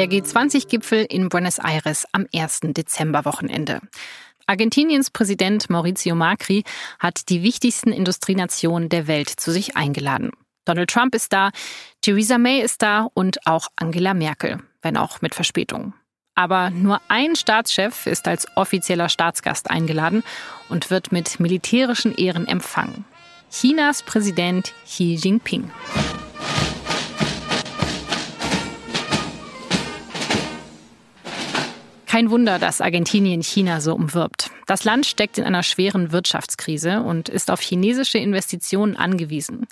Der G20-Gipfel in Buenos Aires am 1. Dezemberwochenende. Argentiniens Präsident Mauricio Macri hat die wichtigsten Industrienationen der Welt zu sich eingeladen. Donald Trump ist da, Theresa May ist da und auch Angela Merkel, wenn auch mit Verspätung. Aber nur ein Staatschef ist als offizieller Staatsgast eingeladen und wird mit militärischen Ehren empfangen. Chinas Präsident Xi Jinping. Kein Wunder, dass Argentinien China so umwirbt. Das Land steckt in einer schweren Wirtschaftskrise und ist auf chinesische Investitionen angewiesen.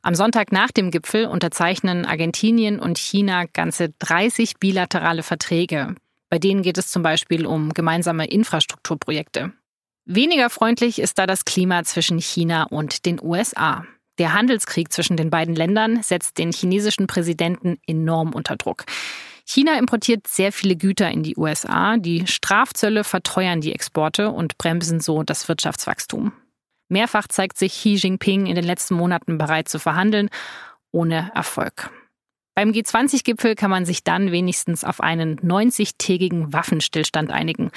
Am Sonntag nach dem Gipfel unterzeichnen Argentinien und China ganze 30 bilaterale Verträge. Bei denen geht es zum Beispiel um gemeinsame Infrastrukturprojekte. Weniger freundlich ist da das Klima zwischen China und den USA. Der Handelskrieg zwischen den beiden Ländern setzt den chinesischen Präsidenten enorm unter Druck. China importiert sehr viele Güter in die USA. Die Strafzölle verteuern die Exporte und bremsen so das Wirtschaftswachstum. Mehrfach zeigt sich Xi Jinping in den letzten Monaten bereit zu verhandeln, ohne Erfolg. Beim G20-Gipfel kann man sich dann wenigstens auf einen 90-tägigen Waffenstillstand einigen.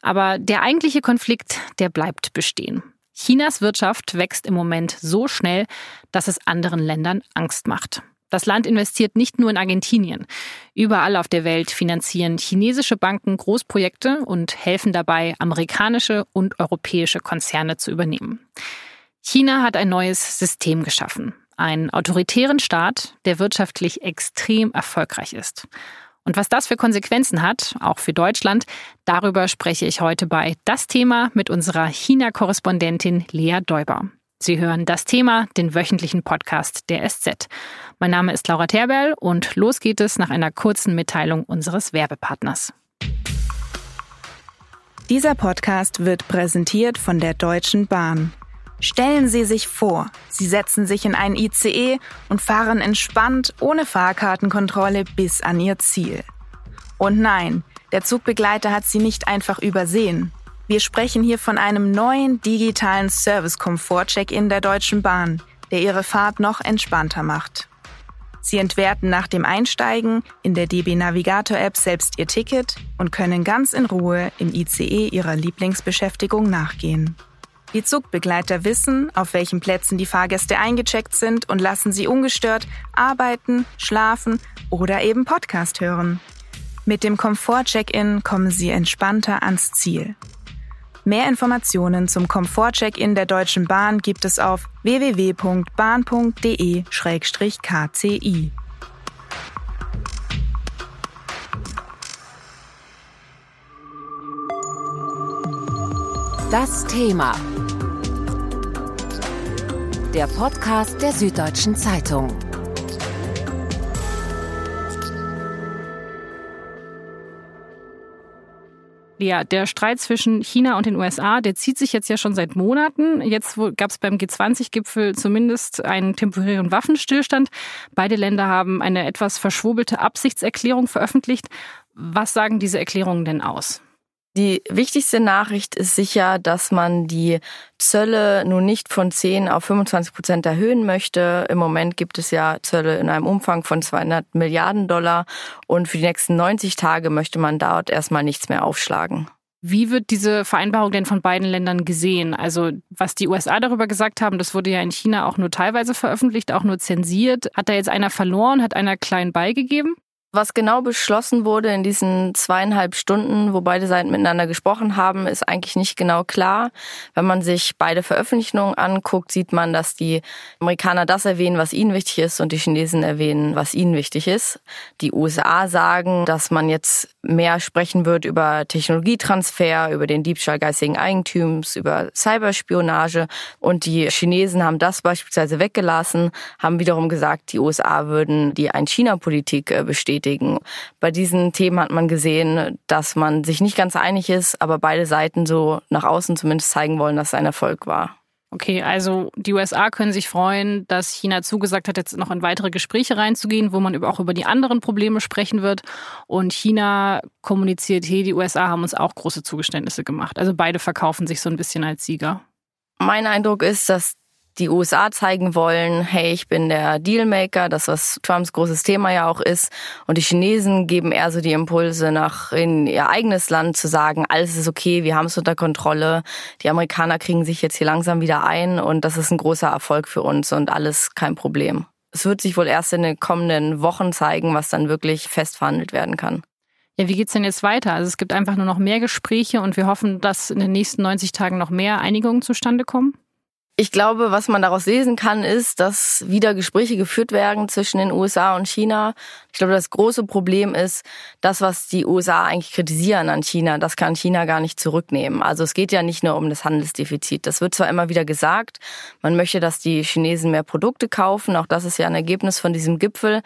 Aber der eigentliche Konflikt, der bleibt bestehen. Chinas Wirtschaft wächst im Moment so schnell, dass es anderen Ländern Angst macht. Das Land investiert nicht nur in Argentinien. Überall auf der Welt finanzieren chinesische Banken Großprojekte und helfen dabei, amerikanische und europäische Konzerne zu übernehmen. China hat ein neues System geschaffen. Einen autoritären Staat, der wirtschaftlich extrem erfolgreich ist. Und was das für Konsequenzen hat, auch für Deutschland, darüber spreche ich heute bei Das Thema mit unserer China-Korrespondentin Lea Däuber. Sie hören das Thema, den wöchentlichen Podcast der SZ. Mein Name ist Laura Terberl und los geht es nach einer kurzen Mitteilung unseres Werbepartners. Dieser Podcast wird präsentiert von der Deutschen Bahn. Stellen Sie sich vor, Sie setzen sich in einen ICE und fahren entspannt ohne Fahrkartenkontrolle bis an Ihr Ziel. Und nein, der Zugbegleiter hat Sie nicht einfach übersehen. Wir sprechen hier von einem neuen digitalen Service-Komfort-Check-In der Deutschen Bahn, der Ihre Fahrt noch entspannter macht. Sie entwerten nach dem Einsteigen in der DB Navigator App selbst Ihr Ticket und können ganz in Ruhe im ICE Ihrer Lieblingsbeschäftigung nachgehen. Die Zugbegleiter wissen, auf welchen Plätzen die Fahrgäste eingecheckt sind und lassen sie ungestört arbeiten, schlafen oder eben Podcast hören. Mit dem Komfort-Check-In kommen sie entspannter ans Ziel. Mehr Informationen zum Komfort-Check-In der Deutschen Bahn gibt es auf www.bahn.de-kci. Das Thema der Podcast der Süddeutschen Zeitung. Ja, der Streit zwischen China und den USA, der zieht sich jetzt ja schon seit Monaten. Jetzt gab es beim G20-Gipfel zumindest einen temporären Waffenstillstand. Beide Länder haben eine etwas verschwobelte Absichtserklärung veröffentlicht. Was sagen diese Erklärungen denn aus? Die wichtigste Nachricht ist sicher, dass man die Zölle nun nicht von 10 auf 25 Prozent erhöhen möchte. Im Moment gibt es ja Zölle in einem Umfang von 200 Milliarden Dollar und für die nächsten 90 Tage möchte man dort erstmal nichts mehr aufschlagen. Wie wird diese Vereinbarung denn von beiden Ländern gesehen? Also was die USA darüber gesagt haben, das wurde ja in China auch nur teilweise veröffentlicht, auch nur zensiert. Hat da jetzt einer verloren, hat einer klein beigegeben? Was genau beschlossen wurde in diesen zweieinhalb Stunden, wo beide Seiten miteinander gesprochen haben, ist eigentlich nicht genau klar. Wenn man sich beide Veröffentlichungen anguckt, sieht man, dass die Amerikaner das erwähnen, was ihnen wichtig ist und die Chinesen erwähnen, was ihnen wichtig ist. Die USA sagen, dass man jetzt mehr sprechen wird über Technologietransfer, über den Diebstahl geistigen Eigentums, über Cyberspionage und die Chinesen haben das beispielsweise weggelassen, haben wiederum gesagt, die USA würden die Ein-China-Politik äh, bestätigen bestätigen. Bei diesen Themen hat man gesehen, dass man sich nicht ganz einig ist, aber beide Seiten so nach außen zumindest zeigen wollen, dass es ein Erfolg war. Okay, also die USA können sich freuen, dass China zugesagt hat, jetzt noch in weitere Gespräche reinzugehen, wo man auch über die anderen Probleme sprechen wird. Und China kommuniziert, hey, die USA haben uns auch große Zugeständnisse gemacht. Also beide verkaufen sich so ein bisschen als Sieger. Mein Eindruck ist, dass die USA zeigen wollen, hey, ich bin der Dealmaker, das was Trumps großes Thema ja auch ist. Und die Chinesen geben eher so die Impulse nach in ihr eigenes Land zu sagen, alles ist okay, wir haben es unter Kontrolle. Die Amerikaner kriegen sich jetzt hier langsam wieder ein und das ist ein großer Erfolg für uns und alles kein Problem. Es wird sich wohl erst in den kommenden Wochen zeigen, was dann wirklich fest verhandelt werden kann. Ja, wie geht's denn jetzt weiter? Also es gibt einfach nur noch mehr Gespräche und wir hoffen, dass in den nächsten 90 Tagen noch mehr Einigungen zustande kommen. Ich glaube, was man daraus lesen kann, ist, dass wieder Gespräche geführt werden zwischen den USA und China. Ich glaube, das große Problem ist, das, was die USA eigentlich kritisieren an China, das kann China gar nicht zurücknehmen. Also es geht ja nicht nur um das Handelsdefizit. Das wird zwar immer wieder gesagt, man möchte, dass die Chinesen mehr Produkte kaufen. Auch das ist ja ein Ergebnis von diesem Gipfel.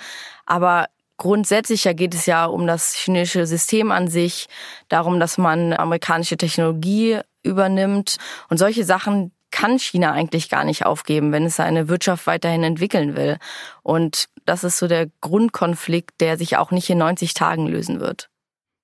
Aber Grundsätzlicher geht es ja um das chinesische System an sich, darum, dass man amerikanische Technologie übernimmt und solche Sachen, kann China eigentlich gar nicht aufgeben, wenn es seine Wirtschaft weiterhin entwickeln will. Und das ist so der Grundkonflikt, der sich auch nicht in 90 Tagen lösen wird.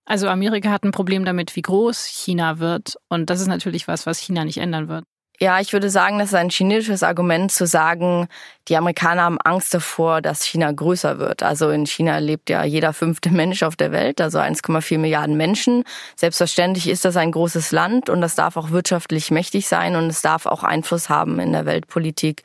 Also Amerika hat ein Problem damit, wie groß China wird. Und das ist natürlich was, was China nicht ändern wird. Ja, ich würde sagen, das ist ein chinesisches Argument zu sagen, die Amerikaner haben Angst davor, dass China größer wird. Also in China lebt ja jeder fünfte Mensch auf der Welt, also 1,4 Milliarden Menschen. Selbstverständlich ist das ein großes Land und das darf auch wirtschaftlich mächtig sein und es darf auch Einfluss haben in der Weltpolitik.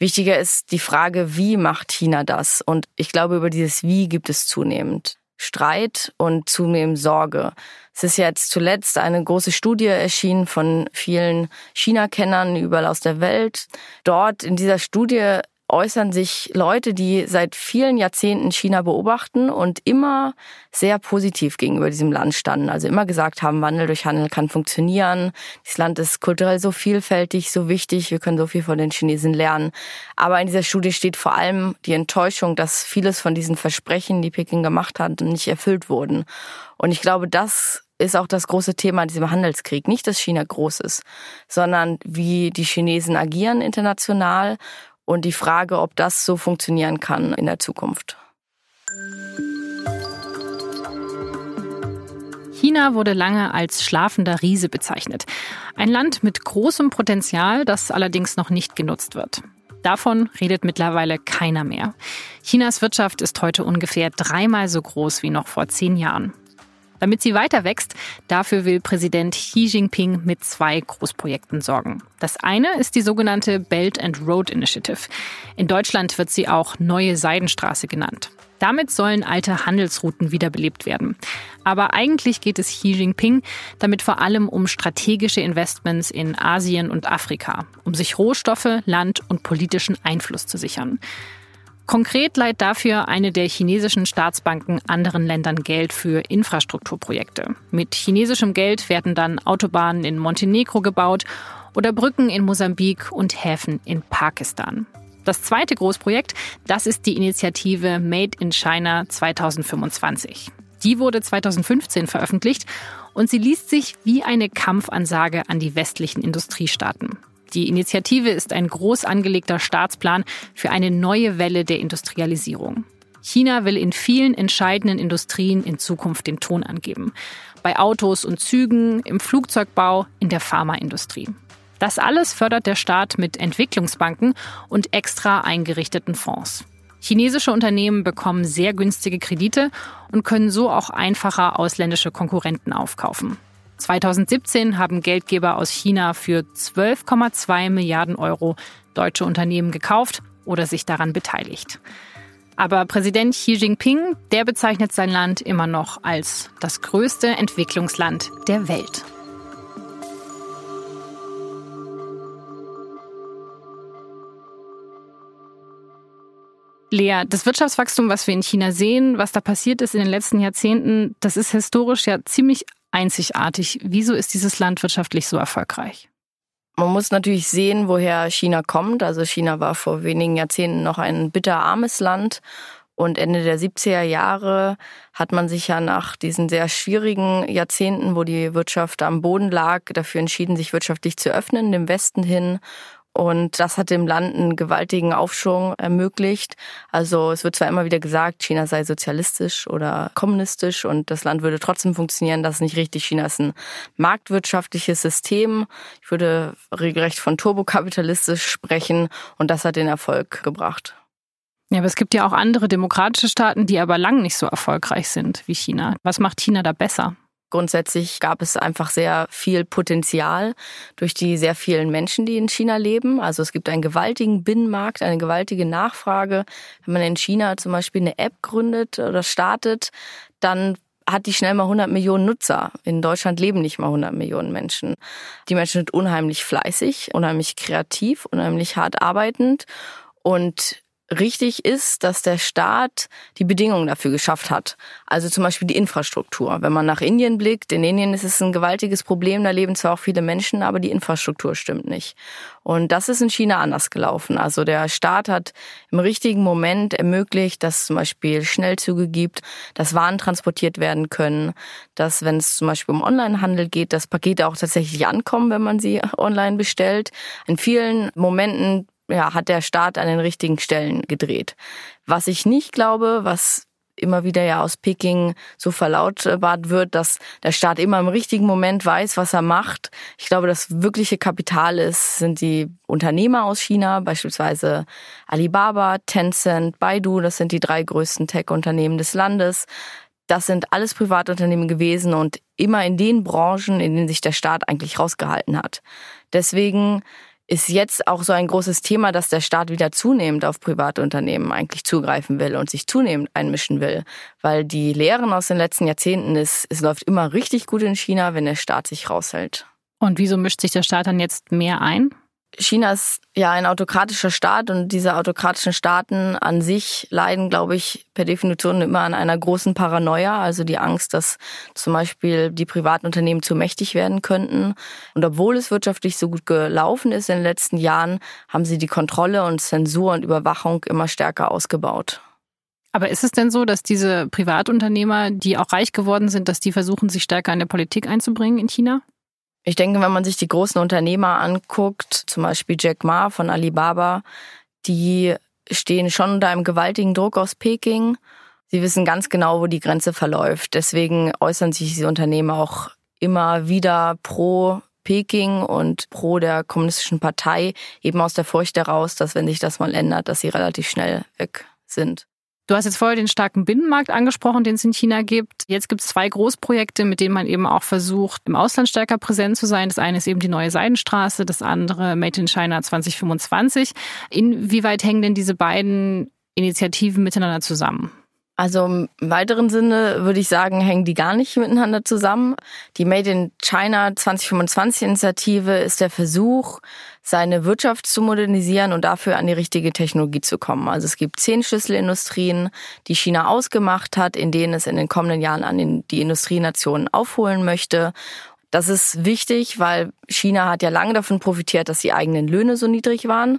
Wichtiger ist die Frage, wie macht China das? Und ich glaube, über dieses Wie gibt es zunehmend Streit und zunehmend Sorge. Es ist jetzt zuletzt eine große Studie erschienen von vielen China-Kennern überall aus der Welt. Dort in dieser Studie äußern sich Leute, die seit vielen Jahrzehnten China beobachten und immer sehr positiv gegenüber diesem Land standen. Also immer gesagt haben, Wandel durch Handel kann funktionieren. Dieses Land ist kulturell so vielfältig, so wichtig. Wir können so viel von den Chinesen lernen. Aber in dieser Studie steht vor allem die Enttäuschung, dass vieles von diesen Versprechen, die Peking gemacht hat, nicht erfüllt wurden. Und ich glaube, das ist auch das große Thema in diesem Handelskrieg. Nicht, dass China groß ist, sondern wie die Chinesen agieren international und die Frage, ob das so funktionieren kann in der Zukunft. China wurde lange als schlafender Riese bezeichnet. Ein Land mit großem Potenzial, das allerdings noch nicht genutzt wird. Davon redet mittlerweile keiner mehr. Chinas Wirtschaft ist heute ungefähr dreimal so groß wie noch vor zehn Jahren. Damit sie weiter wächst, dafür will Präsident Xi Jinping mit zwei Großprojekten sorgen. Das eine ist die sogenannte Belt and Road Initiative. In Deutschland wird sie auch Neue Seidenstraße genannt. Damit sollen alte Handelsrouten wiederbelebt werden. Aber eigentlich geht es Xi Jinping damit vor allem um strategische Investments in Asien und Afrika, um sich Rohstoffe, Land und politischen Einfluss zu sichern. Konkret leiht dafür eine der chinesischen Staatsbanken anderen Ländern Geld für Infrastrukturprojekte. Mit chinesischem Geld werden dann Autobahnen in Montenegro gebaut oder Brücken in Mosambik und Häfen in Pakistan. Das zweite Großprojekt, das ist die Initiative Made in China 2025. Die wurde 2015 veröffentlicht und sie liest sich wie eine Kampfansage an die westlichen Industriestaaten. Die Initiative ist ein groß angelegter Staatsplan für eine neue Welle der Industrialisierung. China will in vielen entscheidenden Industrien in Zukunft den Ton angeben. Bei Autos und Zügen, im Flugzeugbau, in der Pharmaindustrie. Das alles fördert der Staat mit Entwicklungsbanken und extra eingerichteten Fonds. Chinesische Unternehmen bekommen sehr günstige Kredite und können so auch einfacher ausländische Konkurrenten aufkaufen. 2017 haben Geldgeber aus China für 12,2 Milliarden Euro deutsche Unternehmen gekauft oder sich daran beteiligt. Aber Präsident Xi Jinping, der bezeichnet sein Land immer noch als das größte Entwicklungsland der Welt. Lea, das Wirtschaftswachstum, was wir in China sehen, was da passiert ist in den letzten Jahrzehnten, das ist historisch ja ziemlich einzigartig. Wieso ist dieses Land wirtschaftlich so erfolgreich? Man muss natürlich sehen, woher China kommt. Also China war vor wenigen Jahrzehnten noch ein bitterarmes Land. Und Ende der 70er Jahre hat man sich ja nach diesen sehr schwierigen Jahrzehnten, wo die Wirtschaft am Boden lag, dafür entschieden, sich wirtschaftlich zu öffnen, dem Westen hin Und das hat dem Land einen gewaltigen Aufschwung ermöglicht. Also es wird zwar immer wieder gesagt, China sei sozialistisch oder kommunistisch und das Land würde trotzdem funktionieren. Das ist nicht richtig. China ist ein marktwirtschaftliches System. Ich würde regelrecht von turbokapitalistisch sprechen und das hat den Erfolg gebracht. Ja, aber es gibt ja auch andere demokratische Staaten, die aber lang nicht so erfolgreich sind wie China. Was macht China da besser? Grundsätzlich gab es einfach sehr viel Potenzial durch die sehr vielen Menschen, die in China leben. Also es gibt einen gewaltigen Binnenmarkt, eine gewaltige Nachfrage. Wenn man in China zum Beispiel eine App gründet oder startet, dann hat die schnell mal 100 Millionen Nutzer. In Deutschland leben nicht mal 100 Millionen Menschen. Die Menschen sind unheimlich fleißig, unheimlich kreativ, unheimlich hart arbeitend und richtig ist, dass der Staat die Bedingungen dafür geschafft hat. Also zum Beispiel die Infrastruktur. Wenn man nach Indien blickt, in Indien ist es ein gewaltiges Problem, da leben zwar auch viele Menschen, aber die Infrastruktur stimmt nicht. Und das ist in China anders gelaufen. Also der Staat hat im richtigen Moment ermöglicht, dass es zum Beispiel Schnellzüge gibt, dass Waren transportiert werden können, dass wenn es zum Beispiel um Onlinehandel geht, dass Pakete auch tatsächlich ankommen, wenn man sie online bestellt. In vielen Momenten ja, hat der Staat an den richtigen Stellen gedreht. Was ich nicht glaube, was immer wieder ja aus Peking so verlautbart wird, dass der Staat immer im richtigen Moment weiß, was er macht. Ich glaube, das wirkliche Kapital ist, sind die Unternehmer aus China, beispielsweise Alibaba, Tencent, Baidu, das sind die drei größten Tech-Unternehmen des Landes. Das sind alles Privatunternehmen gewesen und immer in den Branchen, in denen sich der Staat eigentlich rausgehalten hat. Deswegen ist jetzt auch so ein großes Thema, dass der Staat wieder zunehmend auf private Unternehmen eigentlich zugreifen will und sich zunehmend einmischen will. Weil die Lehren aus den letzten Jahrzehnten ist, es läuft immer richtig gut in China, wenn der Staat sich raushält. Und wieso mischt sich der Staat dann jetzt mehr ein? China ist ja ein autokratischer Staat und diese autokratischen Staaten an sich leiden, glaube ich, per Definition immer an einer großen Paranoia, also die Angst, dass zum Beispiel die privaten Unternehmen zu mächtig werden könnten. Und obwohl es wirtschaftlich so gut gelaufen ist in den letzten Jahren, haben sie die Kontrolle und Zensur und Überwachung immer stärker ausgebaut. Aber ist es denn so, dass diese Privatunternehmer, die auch reich geworden sind, dass die versuchen, sich stärker in der Politik einzubringen in China? Ich denke, wenn man sich die großen Unternehmer anguckt, zum Beispiel Jack Ma von Alibaba, die stehen schon unter einem gewaltigen Druck aus Peking. Sie wissen ganz genau, wo die Grenze verläuft. Deswegen äußern sich diese Unternehmer auch immer wieder pro Peking und pro der kommunistischen Partei, eben aus der Furcht heraus, dass wenn sich das mal ändert, dass sie relativ schnell weg sind. Du hast jetzt vorher den starken Binnenmarkt angesprochen, den es in China gibt. Jetzt gibt es zwei Großprojekte, mit denen man eben auch versucht, im Ausland stärker präsent zu sein. Das eine ist eben die neue Seidenstraße, das andere Made in China 2025. Inwieweit hängen denn diese beiden Initiativen miteinander zusammen? Also im weiteren Sinne würde ich sagen, hängen die gar nicht miteinander zusammen. Die Made in China 2025 Initiative ist der Versuch, seine Wirtschaft zu modernisieren und dafür an die richtige Technologie zu kommen. Also es gibt zehn Schlüsselindustrien, die China ausgemacht hat, in denen es in den kommenden Jahren an die Industrienationen aufholen möchte. Das ist wichtig, weil China hat ja lange davon profitiert, dass die eigenen Löhne so niedrig waren.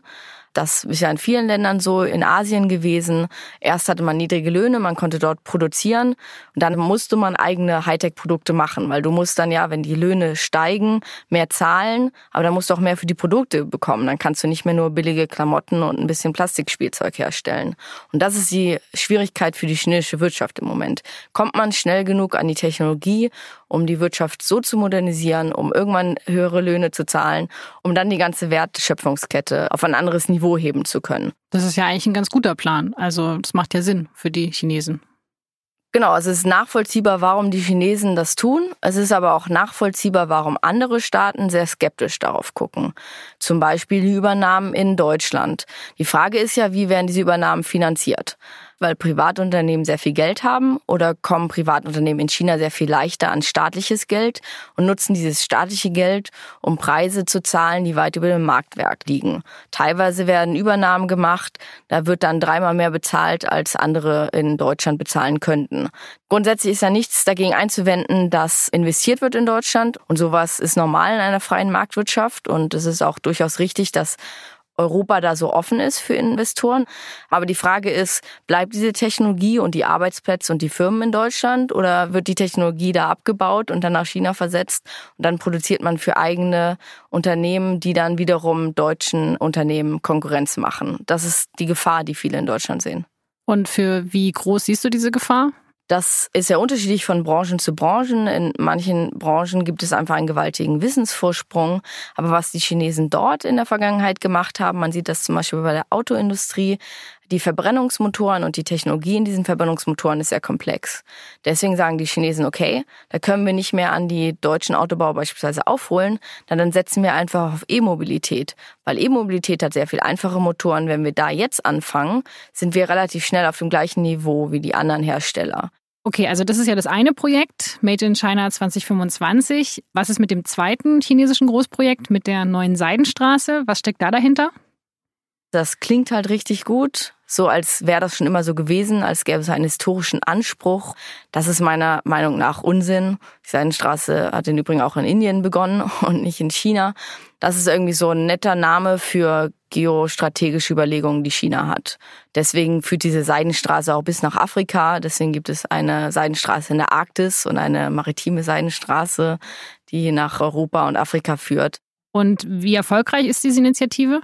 Das ist ja in vielen Ländern so, in Asien gewesen. Erst hatte man niedrige Löhne, man konnte dort produzieren und dann musste man eigene Hightech-Produkte machen, weil du musst dann ja, wenn die Löhne steigen, mehr zahlen, aber dann musst du auch mehr für die Produkte bekommen. Dann kannst du nicht mehr nur billige Klamotten und ein bisschen Plastikspielzeug herstellen. Und das ist die Schwierigkeit für die chinesische Wirtschaft im Moment. Kommt man schnell genug an die Technologie, um die Wirtschaft so zu modernisieren, um irgendwann höhere Löhne zu zahlen, um dann die ganze Wertschöpfungskette auf ein anderes Niveau heben zu können. Das ist ja eigentlich ein ganz guter Plan. Also das macht ja Sinn für die Chinesen. Genau, also es ist nachvollziehbar, warum die Chinesen das tun. Es ist aber auch nachvollziehbar, warum andere Staaten sehr skeptisch darauf gucken. Zum Beispiel die Übernahmen in Deutschland. Die Frage ist ja, wie werden diese Übernahmen finanziert? Weil Privatunternehmen sehr viel Geld haben oder kommen Privatunternehmen in China sehr viel leichter an staatliches Geld und nutzen dieses staatliche Geld, um Preise zu zahlen, die weit über dem Marktwerk liegen. Teilweise werden Übernahmen gemacht, da wird dann dreimal mehr bezahlt, als andere in Deutschland bezahlen könnten. Grundsätzlich ist ja nichts dagegen einzuwenden, dass investiert wird in Deutschland und sowas ist normal in einer freien Marktwirtschaft und es ist auch durchaus richtig, dass Europa da so offen ist für Investoren. Aber die Frage ist, bleibt diese Technologie und die Arbeitsplätze und die Firmen in Deutschland oder wird die Technologie da abgebaut und dann nach China versetzt und dann produziert man für eigene Unternehmen, die dann wiederum deutschen Unternehmen Konkurrenz machen? Das ist die Gefahr, die viele in Deutschland sehen. Und für wie groß siehst du diese Gefahr? Das ist ja unterschiedlich von Branchen zu Branchen. In manchen Branchen gibt es einfach einen gewaltigen Wissensvorsprung. Aber was die Chinesen dort in der Vergangenheit gemacht haben, man sieht das zum Beispiel bei der Autoindustrie, die Verbrennungsmotoren und die Technologie in diesen Verbrennungsmotoren ist sehr komplex. Deswegen sagen die Chinesen, okay, da können wir nicht mehr an die deutschen Autobauer beispielsweise aufholen, dann, setzen wir einfach auf E-Mobilität. Weil E-Mobilität hat sehr viel einfache Motoren. Wenn wir da jetzt anfangen, sind wir relativ schnell auf dem gleichen Niveau wie die anderen Hersteller. Okay, also das ist ja das eine Projekt, Made in China 2025. Was ist mit dem zweiten chinesischen Großprojekt, mit der neuen Seidenstraße? Was steckt da dahinter? Das klingt halt richtig gut, so als wäre das schon immer so gewesen, als gäbe es einen historischen Anspruch. Das ist meiner Meinung nach Unsinn. Die Seidenstraße hat im Übrigen auch in Indien begonnen und nicht in China. Das ist irgendwie so ein netter Name für geostrategische Überlegungen, die China hat. Deswegen führt diese Seidenstraße auch bis nach Afrika. Deswegen gibt es eine Seidenstraße in der Arktis und eine maritime Seidenstraße, die nach Europa und Afrika führt. Und wie erfolgreich ist diese Initiative?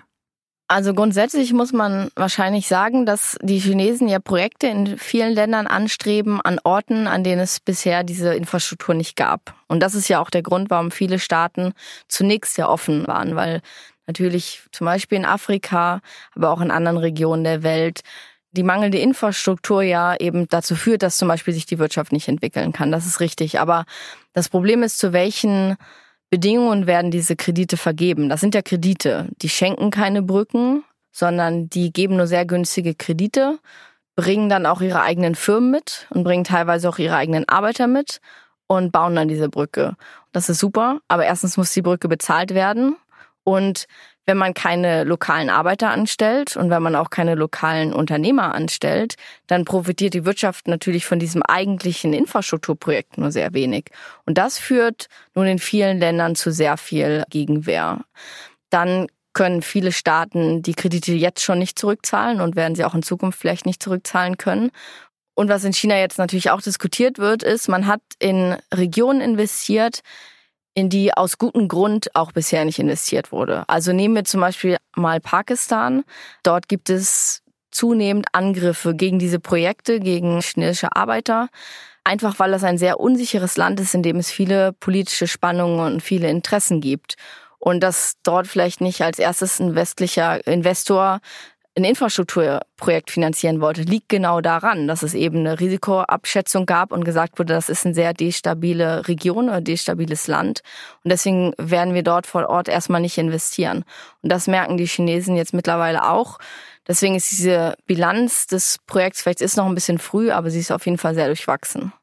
Also grundsätzlich muss man wahrscheinlich sagen, dass die Chinesen ja Projekte in vielen Ländern anstreben an Orten, an denen es bisher diese Infrastruktur nicht gab. Und das ist ja auch der Grund, warum viele Staaten zunächst sehr offen waren, weil natürlich zum Beispiel in Afrika, aber auch in anderen Regionen der Welt die mangelnde Infrastruktur ja eben dazu führt, dass zum Beispiel sich die Wirtschaft nicht entwickeln kann. Das ist richtig. Aber das Problem ist, zu welchen Bedingungen werden diese Kredite vergeben. Das sind ja Kredite. Die schenken keine Brücken, sondern die geben nur sehr günstige Kredite, bringen dann auch ihre eigenen Firmen mit und bringen teilweise auch ihre eigenen Arbeiter mit und bauen dann diese Brücke. Das ist super, aber erstens muss die Brücke bezahlt werden und wenn man keine lokalen Arbeiter anstellt und wenn man auch keine lokalen Unternehmer anstellt, dann profitiert die Wirtschaft natürlich von diesem eigentlichen Infrastrukturprojekt nur sehr wenig. Und das führt nun in vielen Ländern zu sehr viel Gegenwehr. Dann können viele Staaten die Kredite jetzt schon nicht zurückzahlen und werden sie auch in Zukunft vielleicht nicht zurückzahlen können. Und was in China jetzt natürlich auch diskutiert wird, ist, man hat in Regionen investiert, in die aus gutem Grund auch bisher nicht investiert wurde. Also nehmen wir zum Beispiel mal Pakistan. Dort gibt es zunehmend Angriffe gegen diese Projekte, gegen chinesische Arbeiter. Einfach weil das ein sehr unsicheres Land ist, in dem es viele politische Spannungen und viele Interessen gibt. Und dass dort vielleicht nicht als erstes ein westlicher Investor ein Infrastrukturprojekt finanzieren wollte, liegt genau daran, dass es eben eine Risikoabschätzung gab und gesagt wurde, das ist eine sehr destabile Region oder destabiles Land. Und deswegen werden wir dort vor Ort erstmal nicht investieren. Und das merken die Chinesen jetzt mittlerweile auch. Deswegen ist diese Bilanz des Projekts, vielleicht ist noch ein bisschen früh, aber sie ist auf jeden Fall sehr durchwachsen.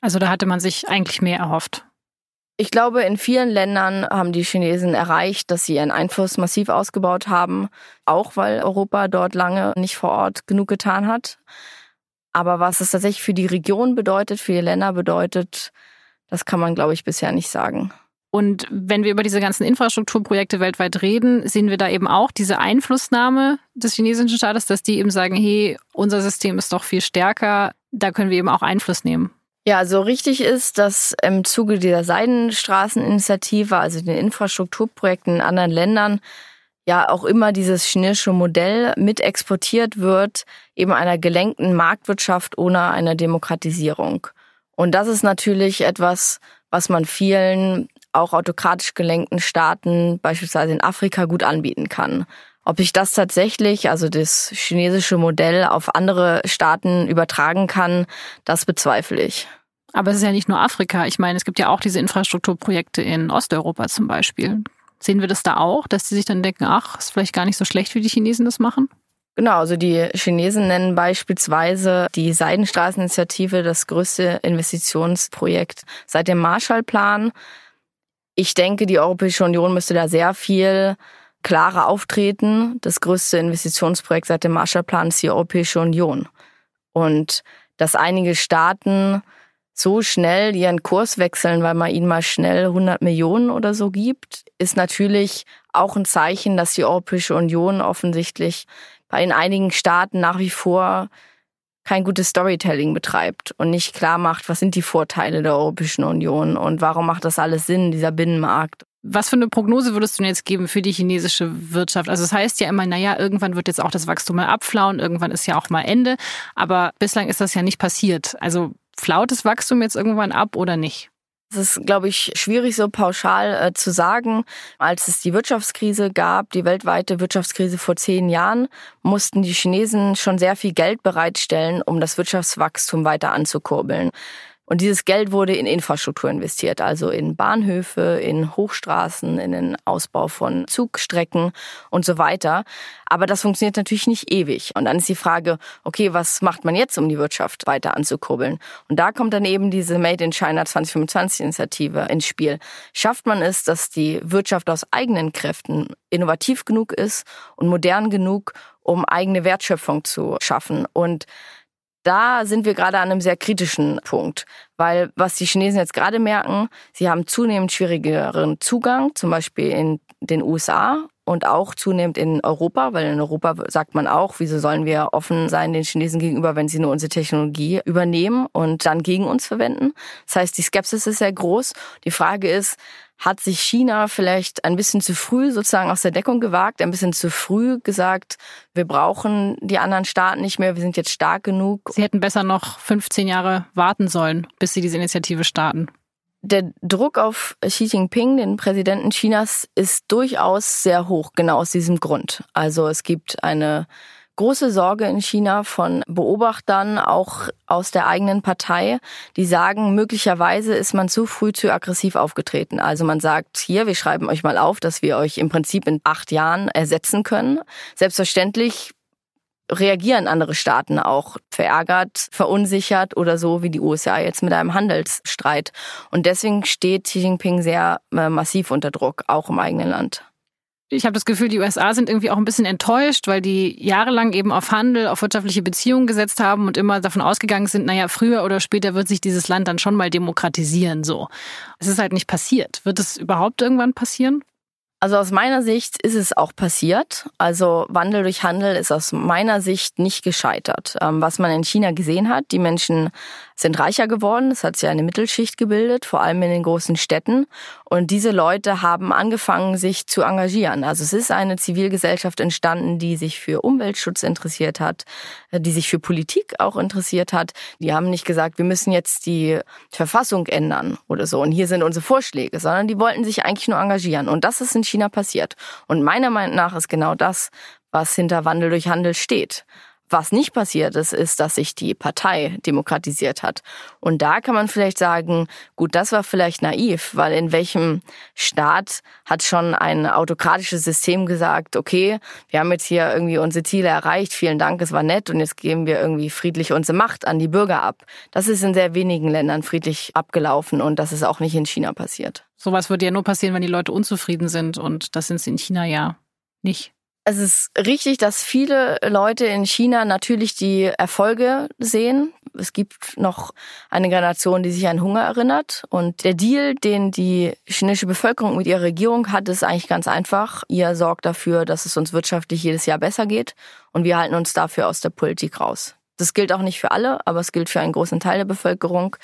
Also da hatte man sich eigentlich mehr erhofft. Ich glaube, in vielen Ländern haben die Chinesen erreicht, dass sie ihren Einfluss massiv ausgebaut haben, auch weil Europa dort lange nicht vor Ort genug getan hat. Aber was es tatsächlich für die Region bedeutet, für die Länder bedeutet, das kann man, glaube ich, bisher nicht sagen. Und wenn wir über diese ganzen Infrastrukturprojekte weltweit reden, sehen wir da eben auch diese Einflussnahme des chinesischen Staates, dass die eben sagen, hey, unser System ist doch viel stärker, da können wir eben auch Einfluss nehmen. Ja, so richtig ist, dass im Zuge dieser Seidenstraßeninitiative, also den Infrastrukturprojekten in anderen Ländern, ja auch immer dieses chinesische Modell mit exportiert wird, eben einer gelenkten Marktwirtschaft ohne eine Demokratisierung. Und das ist natürlich etwas, was man vielen auch autokratisch gelenkten Staaten, beispielsweise in Afrika, gut anbieten kann. Ob ich das tatsächlich, also das chinesische Modell, auf andere Staaten übertragen kann, das bezweifle ich. Aber es ist ja nicht nur Afrika. Ich meine, es gibt ja auch diese Infrastrukturprojekte in Osteuropa zum Beispiel. Sehen wir das da auch, dass die sich dann denken, ach, ist vielleicht gar nicht so schlecht, wie die Chinesen das machen? Genau, also die Chinesen nennen beispielsweise die Seidenstraßeninitiative das größte Investitionsprojekt seit dem Marshallplan. Ich denke, die Europäische Union müsste da sehr viel klarer auftreten. Das größte Investitionsprojekt seit dem Marshallplan ist die Europäische Union. Und dass einige Staaten so schnell ihren Kurs wechseln, weil man ihnen mal schnell 100 Millionen oder so gibt, ist natürlich auch ein Zeichen, dass die Europäische Union offensichtlich bei in einigen Staaten nach wie vor kein gutes Storytelling betreibt und nicht klar macht, was sind die Vorteile der Europäischen Union und warum macht das alles Sinn, dieser Binnenmarkt. Was für eine Prognose würdest du denn jetzt geben für die chinesische Wirtschaft? Also es das heißt ja immer, naja, irgendwann wird jetzt auch das Wachstum mal abflauen, irgendwann ist ja auch mal Ende. Aber bislang ist das ja nicht passiert. Also flaut das Wachstum jetzt irgendwann ab oder nicht? Es ist, glaube ich, schwierig so pauschal äh, zu sagen. Als es die Wirtschaftskrise gab, die weltweite Wirtschaftskrise vor zehn Jahren, mussten die Chinesen schon sehr viel Geld bereitstellen, um das Wirtschaftswachstum weiter anzukurbeln. Und dieses Geld wurde in Infrastruktur investiert, also in Bahnhöfe, in Hochstraßen, in den Ausbau von Zugstrecken und so weiter. Aber das funktioniert natürlich nicht ewig. Und dann ist die Frage, okay, was macht man jetzt, um die Wirtschaft weiter anzukurbeln? Und da kommt dann eben diese Made in China 2025 Initiative ins Spiel. Schafft man es, dass die Wirtschaft aus eigenen Kräften innovativ genug ist und modern genug, um eigene Wertschöpfung zu schaffen? Und da sind wir gerade an einem sehr kritischen Punkt, weil was die Chinesen jetzt gerade merken, sie haben zunehmend schwierigeren Zugang, zum Beispiel in den USA und auch zunehmend in Europa, weil in Europa sagt man auch, wieso sollen wir offen sein den Chinesen gegenüber, wenn sie nur unsere Technologie übernehmen und dann gegen uns verwenden. Das heißt, die Skepsis ist sehr groß. Die Frage ist, hat sich China vielleicht ein bisschen zu früh sozusagen aus der Deckung gewagt, ein bisschen zu früh gesagt, wir brauchen die anderen Staaten nicht mehr, wir sind jetzt stark genug. Sie hätten besser noch 15 Jahre warten sollen, bis sie diese Initiative starten. Der Druck auf Xi Jinping, den Präsidenten Chinas, ist durchaus sehr hoch, genau aus diesem Grund. Also es gibt eine große Sorge in China von Beobachtern, auch aus der eigenen Partei, die sagen, möglicherweise ist man zu früh zu aggressiv aufgetreten. Also man sagt, hier, wir schreiben euch mal auf, dass wir euch im Prinzip in acht Jahren ersetzen können. Selbstverständlich reagieren andere Staaten auch verärgert, verunsichert oder so wie die USA jetzt mit einem Handelsstreit. Und deswegen steht Xi Jinping sehr äh, massiv unter Druck, auch im eigenen Land ich habe das Gefühl, die USA sind irgendwie auch ein bisschen enttäuscht, weil die jahrelang eben auf Handel, auf wirtschaftliche Beziehungen gesetzt haben und immer davon ausgegangen sind, naja, früher oder später wird sich dieses Land dann schon mal demokratisieren, so. Es ist halt nicht passiert. Wird es überhaupt irgendwann passieren? Also aus meiner Sicht ist es auch passiert. Also Wandel durch Handel ist aus meiner Sicht nicht gescheitert. Ähm, was man in China gesehen hat, die Menschen sind reicher geworden. Es hat sich eine Mittelschicht gebildet, vor allem in den großen Städten. Und diese Leute haben angefangen, sich zu engagieren. Also es ist eine Zivilgesellschaft entstanden, die sich für Umweltschutz interessiert hat, äh, die sich für Politik auch interessiert hat. Die haben nicht gesagt, wir müssen jetzt die Verfassung ändern oder so. Und hier sind unsere Vorschläge, sondern die wollten sich eigentlich nur engagieren. Und das ist in China passiert. Und meiner Meinung nach ist genau das, was hinter Wandel durch Handel steht. Was nicht passiert ist, ist, dass sich die Partei demokratisiert hat. Und da kann man vielleicht sagen, gut, das war vielleicht naiv, weil in welchem Staat hat schon ein autokratisches System gesagt, okay, wir haben jetzt hier irgendwie unsere Ziele erreicht, vielen Dank, es war nett und jetzt geben wir irgendwie friedlich unsere Macht an die Bürger ab. Das ist in sehr wenigen Ländern friedlich abgelaufen und das ist auch nicht in China passiert. Sowas würde ja nur passieren, wenn die Leute unzufrieden sind und das sind sie in China ja nicht. Es ist richtig, dass viele Leute in China natürlich die Erfolge sehen. Es gibt noch eine Generation, die sich an Hunger erinnert. Und der Deal, den die chinesische Bevölkerung mit ihrer Regierung hat, ist eigentlich ganz einfach. Ihr sorgt dafür, dass es uns wirtschaftlich jedes Jahr besser geht. Und wir halten uns dafür aus der Politik raus. Das gilt auch nicht für alle, aber es gilt für einen großen Teil der Bevölkerung.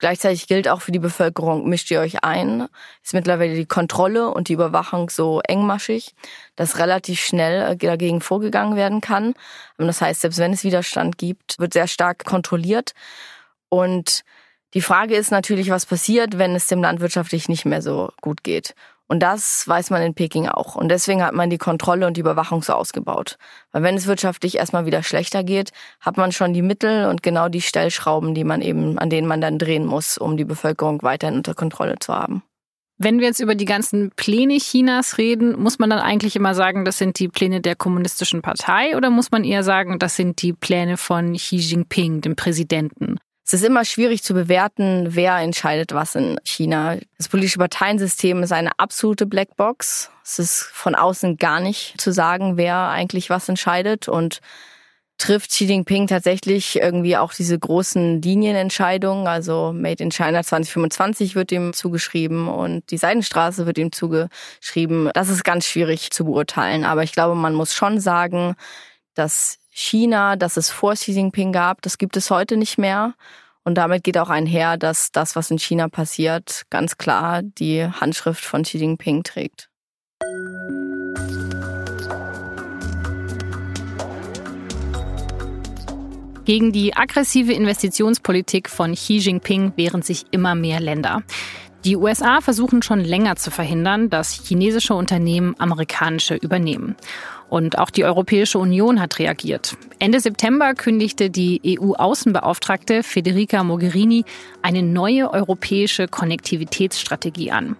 Gleichzeitig gilt auch für die Bevölkerung, mischt ihr euch ein. Ist mittlerweile die Kontrolle und die Überwachung so engmaschig, dass relativ schnell äh, dagegen vorgegangen werden kann. Das heißt, selbst wenn es Widerstand gibt, wird sehr stark kontrolliert. Und die Frage ist natürlich, was passiert, wenn es dem Land wirtschaftlich nicht mehr so gut geht. Und das weiß man in Peking auch. Und deswegen hat man die Kontrolle und die Überwachung so ausgebaut. Weil wenn es wirtschaftlich erstmal wieder schlechter geht, hat man schon die Mittel und genau die Stellschrauben, die man eben, an denen man dann drehen muss, um die Bevölkerung weiterhin unter Kontrolle zu haben. Wenn wir jetzt über die ganzen Pläne Chinas reden, muss man dann eigentlich immer sagen, das sind die Pläne der kommunistischen Partei oder muss man eher sagen, das sind die Pläne von Xi Jinping, dem Präsidenten? Es ist immer schwierig zu bewerten, wer entscheidet was in China. Das politische Parteiensystem ist eine absolute Blackbox. Es ist von außen gar nicht zu sagen, wer eigentlich was entscheidet. Und trifft Xi Jinping tatsächlich irgendwie auch diese großen Linienentscheidungen. Also Made in China 2025 wird ihm zugeschrieben und die Seidenstraße wird ihm zugeschrieben. Das ist ganz schwierig zu beurteilen. Aber ich glaube, man muss schon sagen, dass China, das es vor Xi Jinping gab, das gibt es heute nicht mehr. Und damit geht auch einher, dass das, was in China passiert, ganz klar die Handschrift von Xi Jinping trägt. Gegen die aggressive Investitionspolitik von Xi Jinping wehren sich immer mehr Länder. Die USA versuchen schon länger zu verhindern, dass chinesische Unternehmen amerikanische übernehmen. Und auch die Europäische Union hat reagiert. Ende September kündigte die EU-Außenbeauftragte Federica Mogherini eine neue europäische Konnektivitätsstrategie an.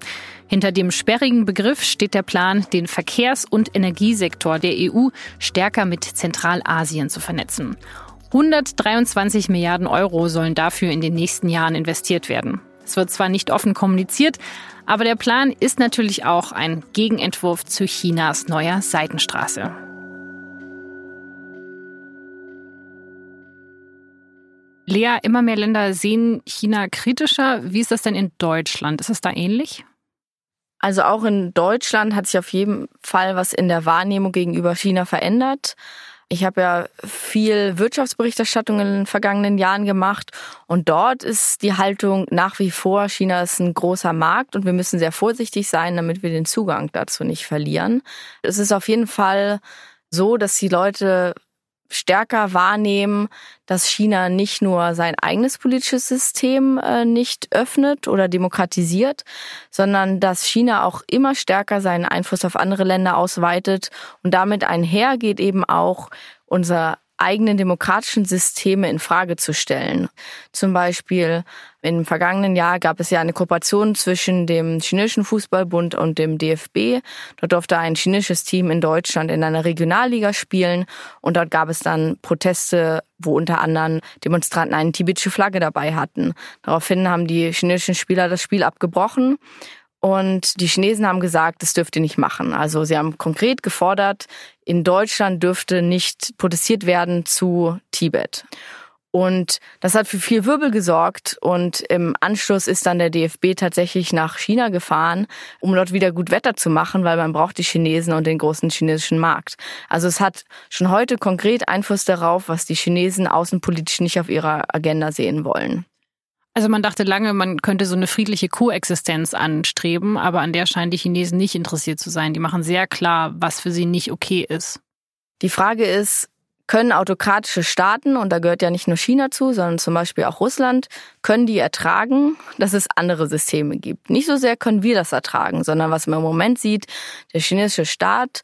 Hinter dem sperrigen Begriff steht der Plan, den Verkehrs- und Energiesektor der EU stärker mit Zentralasien zu vernetzen. 123 Milliarden Euro sollen dafür in den nächsten Jahren investiert werden. Es wird zwar nicht offen kommuniziert, aber der Plan ist natürlich auch ein Gegenentwurf zu Chinas neuer Seitenstraße. Lea, immer mehr Länder sehen China kritischer. Wie ist das denn in Deutschland? Ist es da ähnlich? Also auch in Deutschland hat sich auf jeden Fall was in der Wahrnehmung gegenüber China verändert. Ich habe ja viel Wirtschaftsberichterstattung in den vergangenen Jahren gemacht und dort ist die Haltung nach wie vor, China ist ein großer Markt und wir müssen sehr vorsichtig sein, damit wir den Zugang dazu nicht verlieren. Es ist auf jeden Fall so, dass die Leute stärker wahrnehmen, dass China nicht nur sein eigenes politisches System äh, nicht öffnet oder demokratisiert, sondern dass China auch immer stärker seinen Einfluss auf andere Länder ausweitet und damit einhergeht eben auch unser eigenen demokratischen Systeme in Frage zu stellen. Zum Beispiel im vergangenen Jahr gab es ja eine Kooperation zwischen dem chinesischen Fußballbund und dem DFB. Dort durfte ein chinesisches Team in Deutschland in einer Regionalliga spielen und dort gab es dann Proteste, wo unter anderem Demonstranten eine tibetische Flagge dabei hatten. Daraufhin haben die chinesischen Spieler das Spiel abgebrochen und die Chinesen haben gesagt, das dürft ihr nicht machen. Also sie haben konkret gefordert, in Deutschland dürfte nicht protestiert werden zu Tibet. Und das hat für viel Wirbel gesorgt. Und im Anschluss ist dann der DFB tatsächlich nach China gefahren, um dort wieder gut Wetter zu machen, weil man braucht die Chinesen und den großen chinesischen Markt. Also es hat schon heute konkret Einfluss darauf, was die Chinesen außenpolitisch nicht auf ihrer Agenda sehen wollen. Also man dachte lange, man könnte so eine friedliche Koexistenz anstreben, aber an der scheinen die Chinesen nicht interessiert zu sein. Die machen sehr klar, was für sie nicht okay ist. Die Frage ist, können autokratische Staaten, und da gehört ja nicht nur China zu, sondern zum Beispiel auch Russland, können die ertragen, dass es andere Systeme gibt? Nicht so sehr können wir das ertragen, sondern was man im Moment sieht, der chinesische Staat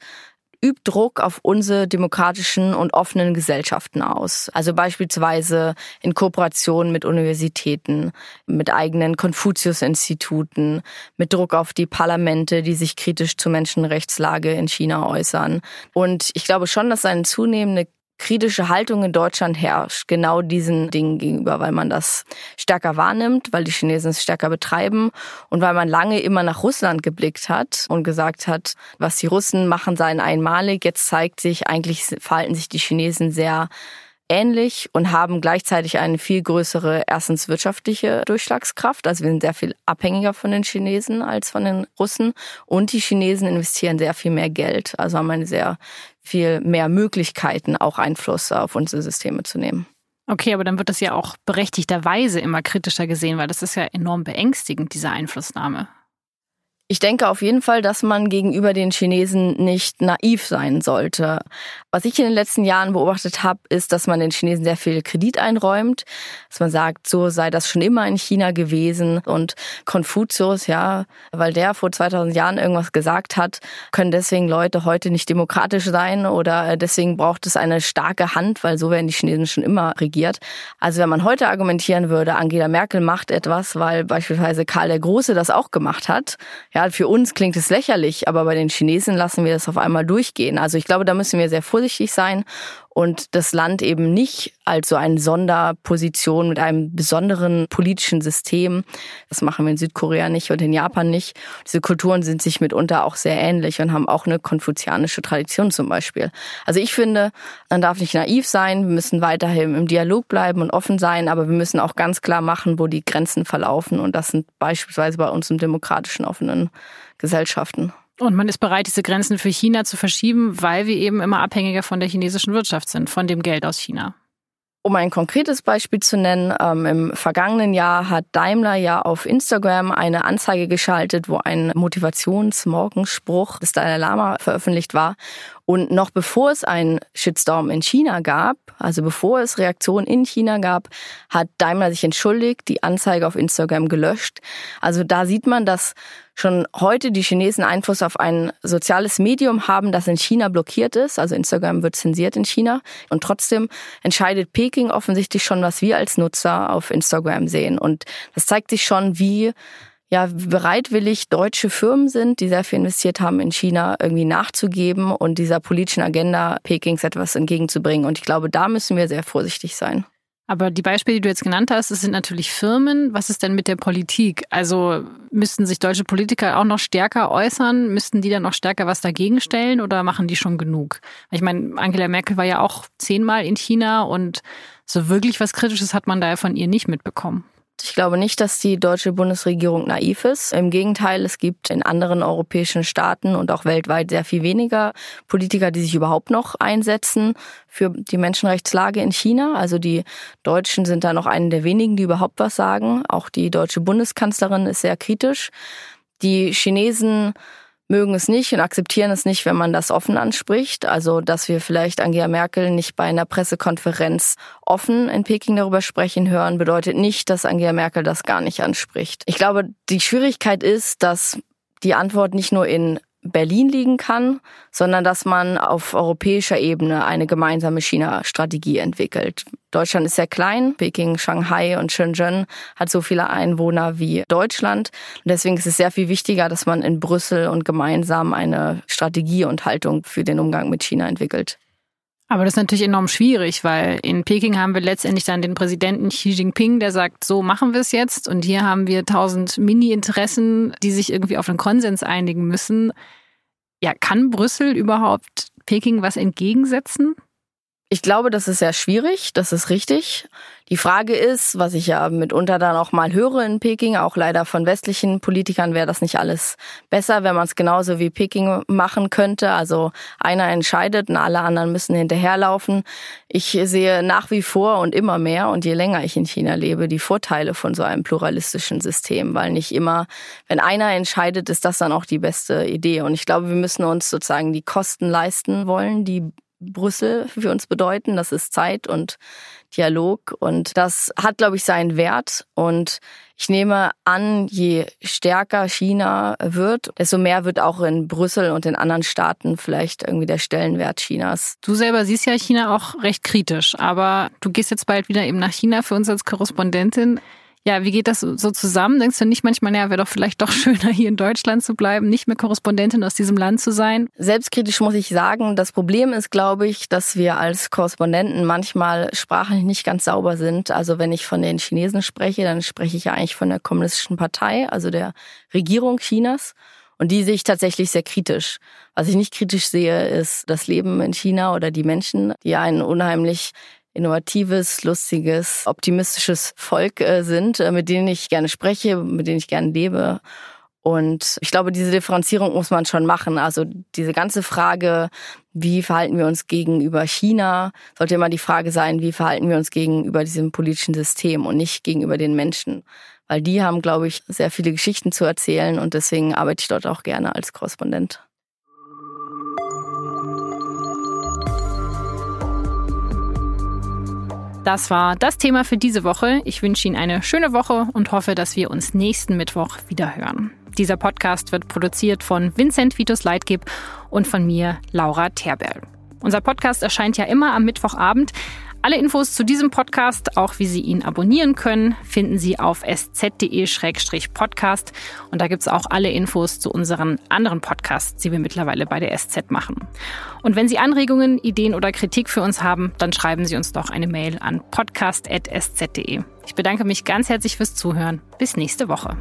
übt Druck auf unsere demokratischen und offenen Gesellschaften aus. Also beispielsweise in Kooperation mit Universitäten, mit eigenen Konfuzius-Instituten, mit Druck auf die Parlamente, die sich kritisch zur Menschenrechtslage in China äußern. Und ich glaube schon, dass eine zunehmende kritische Haltung in Deutschland herrscht, genau diesen Dingen gegenüber, weil man das stärker wahrnimmt, weil die Chinesen es stärker betreiben und weil man lange immer nach Russland geblickt hat und gesagt hat, was die Russen machen, seien einmalig. Jetzt zeigt sich, eigentlich verhalten sich die Chinesen sehr ähnlich und haben gleichzeitig eine viel größere, erstens wirtschaftliche Durchschlagskraft. Also wir sind sehr viel abhängiger von den Chinesen als von den Russen. Und die Chinesen investieren sehr viel mehr Geld, also haben eine sehr viel mehr Möglichkeiten, auch Einfluss auf unsere Systeme zu nehmen. Okay, aber dann wird das ja auch berechtigterweise immer kritischer gesehen, weil das ist ja enorm beängstigend, diese Einflussnahme. Ich denke auf jeden Fall, dass man gegenüber den Chinesen nicht naiv sein sollte. Was ich in den letzten Jahren beobachtet habe, ist, dass man den Chinesen sehr viel Kredit einräumt, dass man sagt, so sei das schon immer in China gewesen und Konfuzius, ja, weil der vor 2000 Jahren irgendwas gesagt hat, können deswegen Leute heute nicht demokratisch sein oder deswegen braucht es eine starke Hand, weil so werden die Chinesen schon immer regiert. Also wenn man heute argumentieren würde, Angela Merkel macht etwas, weil beispielsweise Karl der Große das auch gemacht hat, ja, für uns klingt es lächerlich, aber bei den Chinesen lassen wir das auf einmal durchgehen. Also ich glaube, da müssen wir sehr vorsichtig sein und das Land eben nicht als so eine Sonderposition mit einem besonderen politischen System. Das machen wir in Südkorea nicht und in Japan nicht. Diese Kulturen sind sich mitunter auch sehr ähnlich und haben auch eine konfuzianische Tradition zum Beispiel. Also ich finde, man darf nicht naiv sein, wir müssen weiterhin im Dialog bleiben und offen sein, aber wir müssen auch ganz klar machen, wo die Grenzen verlaufen und das sind beispielsweise bei uns im demokratischen offenen Gesellschaften. Und man ist bereit, diese Grenzen für China zu verschieben, weil wir eben immer abhängiger von der chinesischen Wirtschaft sind, von dem Geld aus China. Um ein konkretes Beispiel zu nennen, ähm, im vergangenen Jahr hat Daimler ja auf Instagram eine Anzeige geschaltet, wo ein Motivationsmorgenspruch des Dalai Lama veröffentlicht war. Und noch bevor es einen Shitstorm in China gab, also bevor es Reaktionen in China gab, hat Daimler sich entschuldigt, die Anzeige auf Instagram gelöscht. Also da sieht man, dass schon heute die Chinesen Einfluss auf ein soziales Medium haben, das in China blockiert ist. Also Instagram wird zensiert in China. Und trotzdem entscheidet Peking offensichtlich schon, was wir als Nutzer auf Instagram sehen. Und das zeigt sich schon, wie ja, bereitwillig deutsche Firmen sind, die sehr viel investiert haben, in China irgendwie nachzugeben und dieser politischen Agenda Pekings etwas entgegenzubringen. Und ich glaube, da müssen wir sehr vorsichtig sein. Aber die Beispiele, die du jetzt genannt hast, das sind natürlich Firmen. Was ist denn mit der Politik? Also müssten sich deutsche Politiker auch noch stärker äußern? Müssten die dann noch stärker was dagegen stellen oder machen die schon genug? Ich meine, Angela Merkel war ja auch zehnmal in China und so wirklich was Kritisches hat man da von ihr nicht mitbekommen. Ich glaube nicht, dass die deutsche Bundesregierung naiv ist. Im Gegenteil, es gibt in anderen europäischen Staaten und auch weltweit sehr viel weniger Politiker, die sich überhaupt noch einsetzen für die Menschenrechtslage in China. Also die Deutschen sind da noch einen der wenigen, die überhaupt was sagen. Auch die deutsche Bundeskanzlerin ist sehr kritisch. Die Chinesen mögen es nicht und akzeptieren es nicht, wenn man das offen anspricht. Also, dass wir vielleicht Angela Merkel nicht bei einer Pressekonferenz offen in Peking darüber sprechen hören, bedeutet nicht, dass Angela Merkel das gar nicht anspricht. Ich glaube, die Schwierigkeit ist, dass die Antwort nicht nur in Berlin liegen kann, sondern dass man auf europäischer Ebene eine gemeinsame China-Strategie entwickelt. Deutschland ist sehr klein, Peking, Shanghai und Shenzhen hat so viele Einwohner wie Deutschland. Und deswegen ist es sehr viel wichtiger, dass man in Brüssel und gemeinsam eine Strategie und Haltung für den Umgang mit China entwickelt. Aber das ist natürlich enorm schwierig, weil in Peking haben wir letztendlich dann den Präsidenten Xi Jinping, der sagt, so machen wir es jetzt. Und hier haben wir tausend Mini-Interessen, die sich irgendwie auf einen Konsens einigen müssen. Ja, kann Brüssel überhaupt Peking was entgegensetzen? Ich glaube, das ist sehr schwierig, das ist richtig. Die Frage ist, was ich ja mitunter dann auch mal höre in Peking, auch leider von westlichen Politikern, wäre das nicht alles besser, wenn man es genauso wie Peking machen könnte. Also einer entscheidet und alle anderen müssen hinterherlaufen. Ich sehe nach wie vor und immer mehr und je länger ich in China lebe, die Vorteile von so einem pluralistischen System, weil nicht immer, wenn einer entscheidet, ist das dann auch die beste Idee. Und ich glaube, wir müssen uns sozusagen die Kosten leisten wollen, die Brüssel für uns bedeuten. Das ist Zeit und Dialog und das hat, glaube ich, seinen Wert. Und ich nehme an, je stärker China wird, desto mehr wird auch in Brüssel und in anderen Staaten vielleicht irgendwie der Stellenwert Chinas. Du selber siehst ja China auch recht kritisch, aber du gehst jetzt bald wieder eben nach China für uns als Korrespondentin. Ja, wie geht das so zusammen? Denkst du nicht manchmal, ja, wäre doch vielleicht doch schöner, hier in Deutschland zu bleiben, nicht mehr Korrespondentin aus diesem Land zu sein? Selbstkritisch muss ich sagen, das Problem ist, glaube ich, dass wir als Korrespondenten manchmal sprachlich nicht ganz sauber sind. Also wenn ich von den Chinesen spreche, dann spreche ich ja eigentlich von der Kommunistischen Partei, also der Regierung Chinas. Und die sehe ich tatsächlich sehr kritisch. Was ich nicht kritisch sehe, ist das Leben in China oder die Menschen, die einen unheimlich innovatives, lustiges, optimistisches Volk äh, sind, äh, mit denen ich gerne spreche, mit denen ich gerne lebe. Und ich glaube, diese Differenzierung muss man schon machen. Also diese ganze Frage, wie verhalten wir uns gegenüber China, sollte immer die Frage sein, wie verhalten wir uns gegenüber diesem politischen System und nicht gegenüber den Menschen. Weil die haben, glaube ich, sehr viele Geschichten zu erzählen und deswegen arbeite ich dort auch gerne als Korrespondent. Das war das Thema für diese Woche. Ich wünsche Ihnen eine schöne Woche und hoffe, dass wir uns nächsten Mittwoch wieder hören. Dieser Podcast wird produziert von Vincent Vitus Leitgeb und von mir, Laura Terbell. Unser Podcast erscheint ja immer am Mittwochabend. Alle Infos zu diesem Podcast, auch wie Sie ihn abonnieren können, finden Sie auf sz.de-podcast. Und da gibt es auch alle Infos zu unseren anderen Podcasts, die wir mittlerweile bei der SZ machen. Und wenn Sie Anregungen, Ideen oder Kritik für uns haben, dann schreiben Sie uns doch eine Mail an podcast.sz.de. Ich bedanke mich ganz herzlich fürs Zuhören. Bis nächste Woche.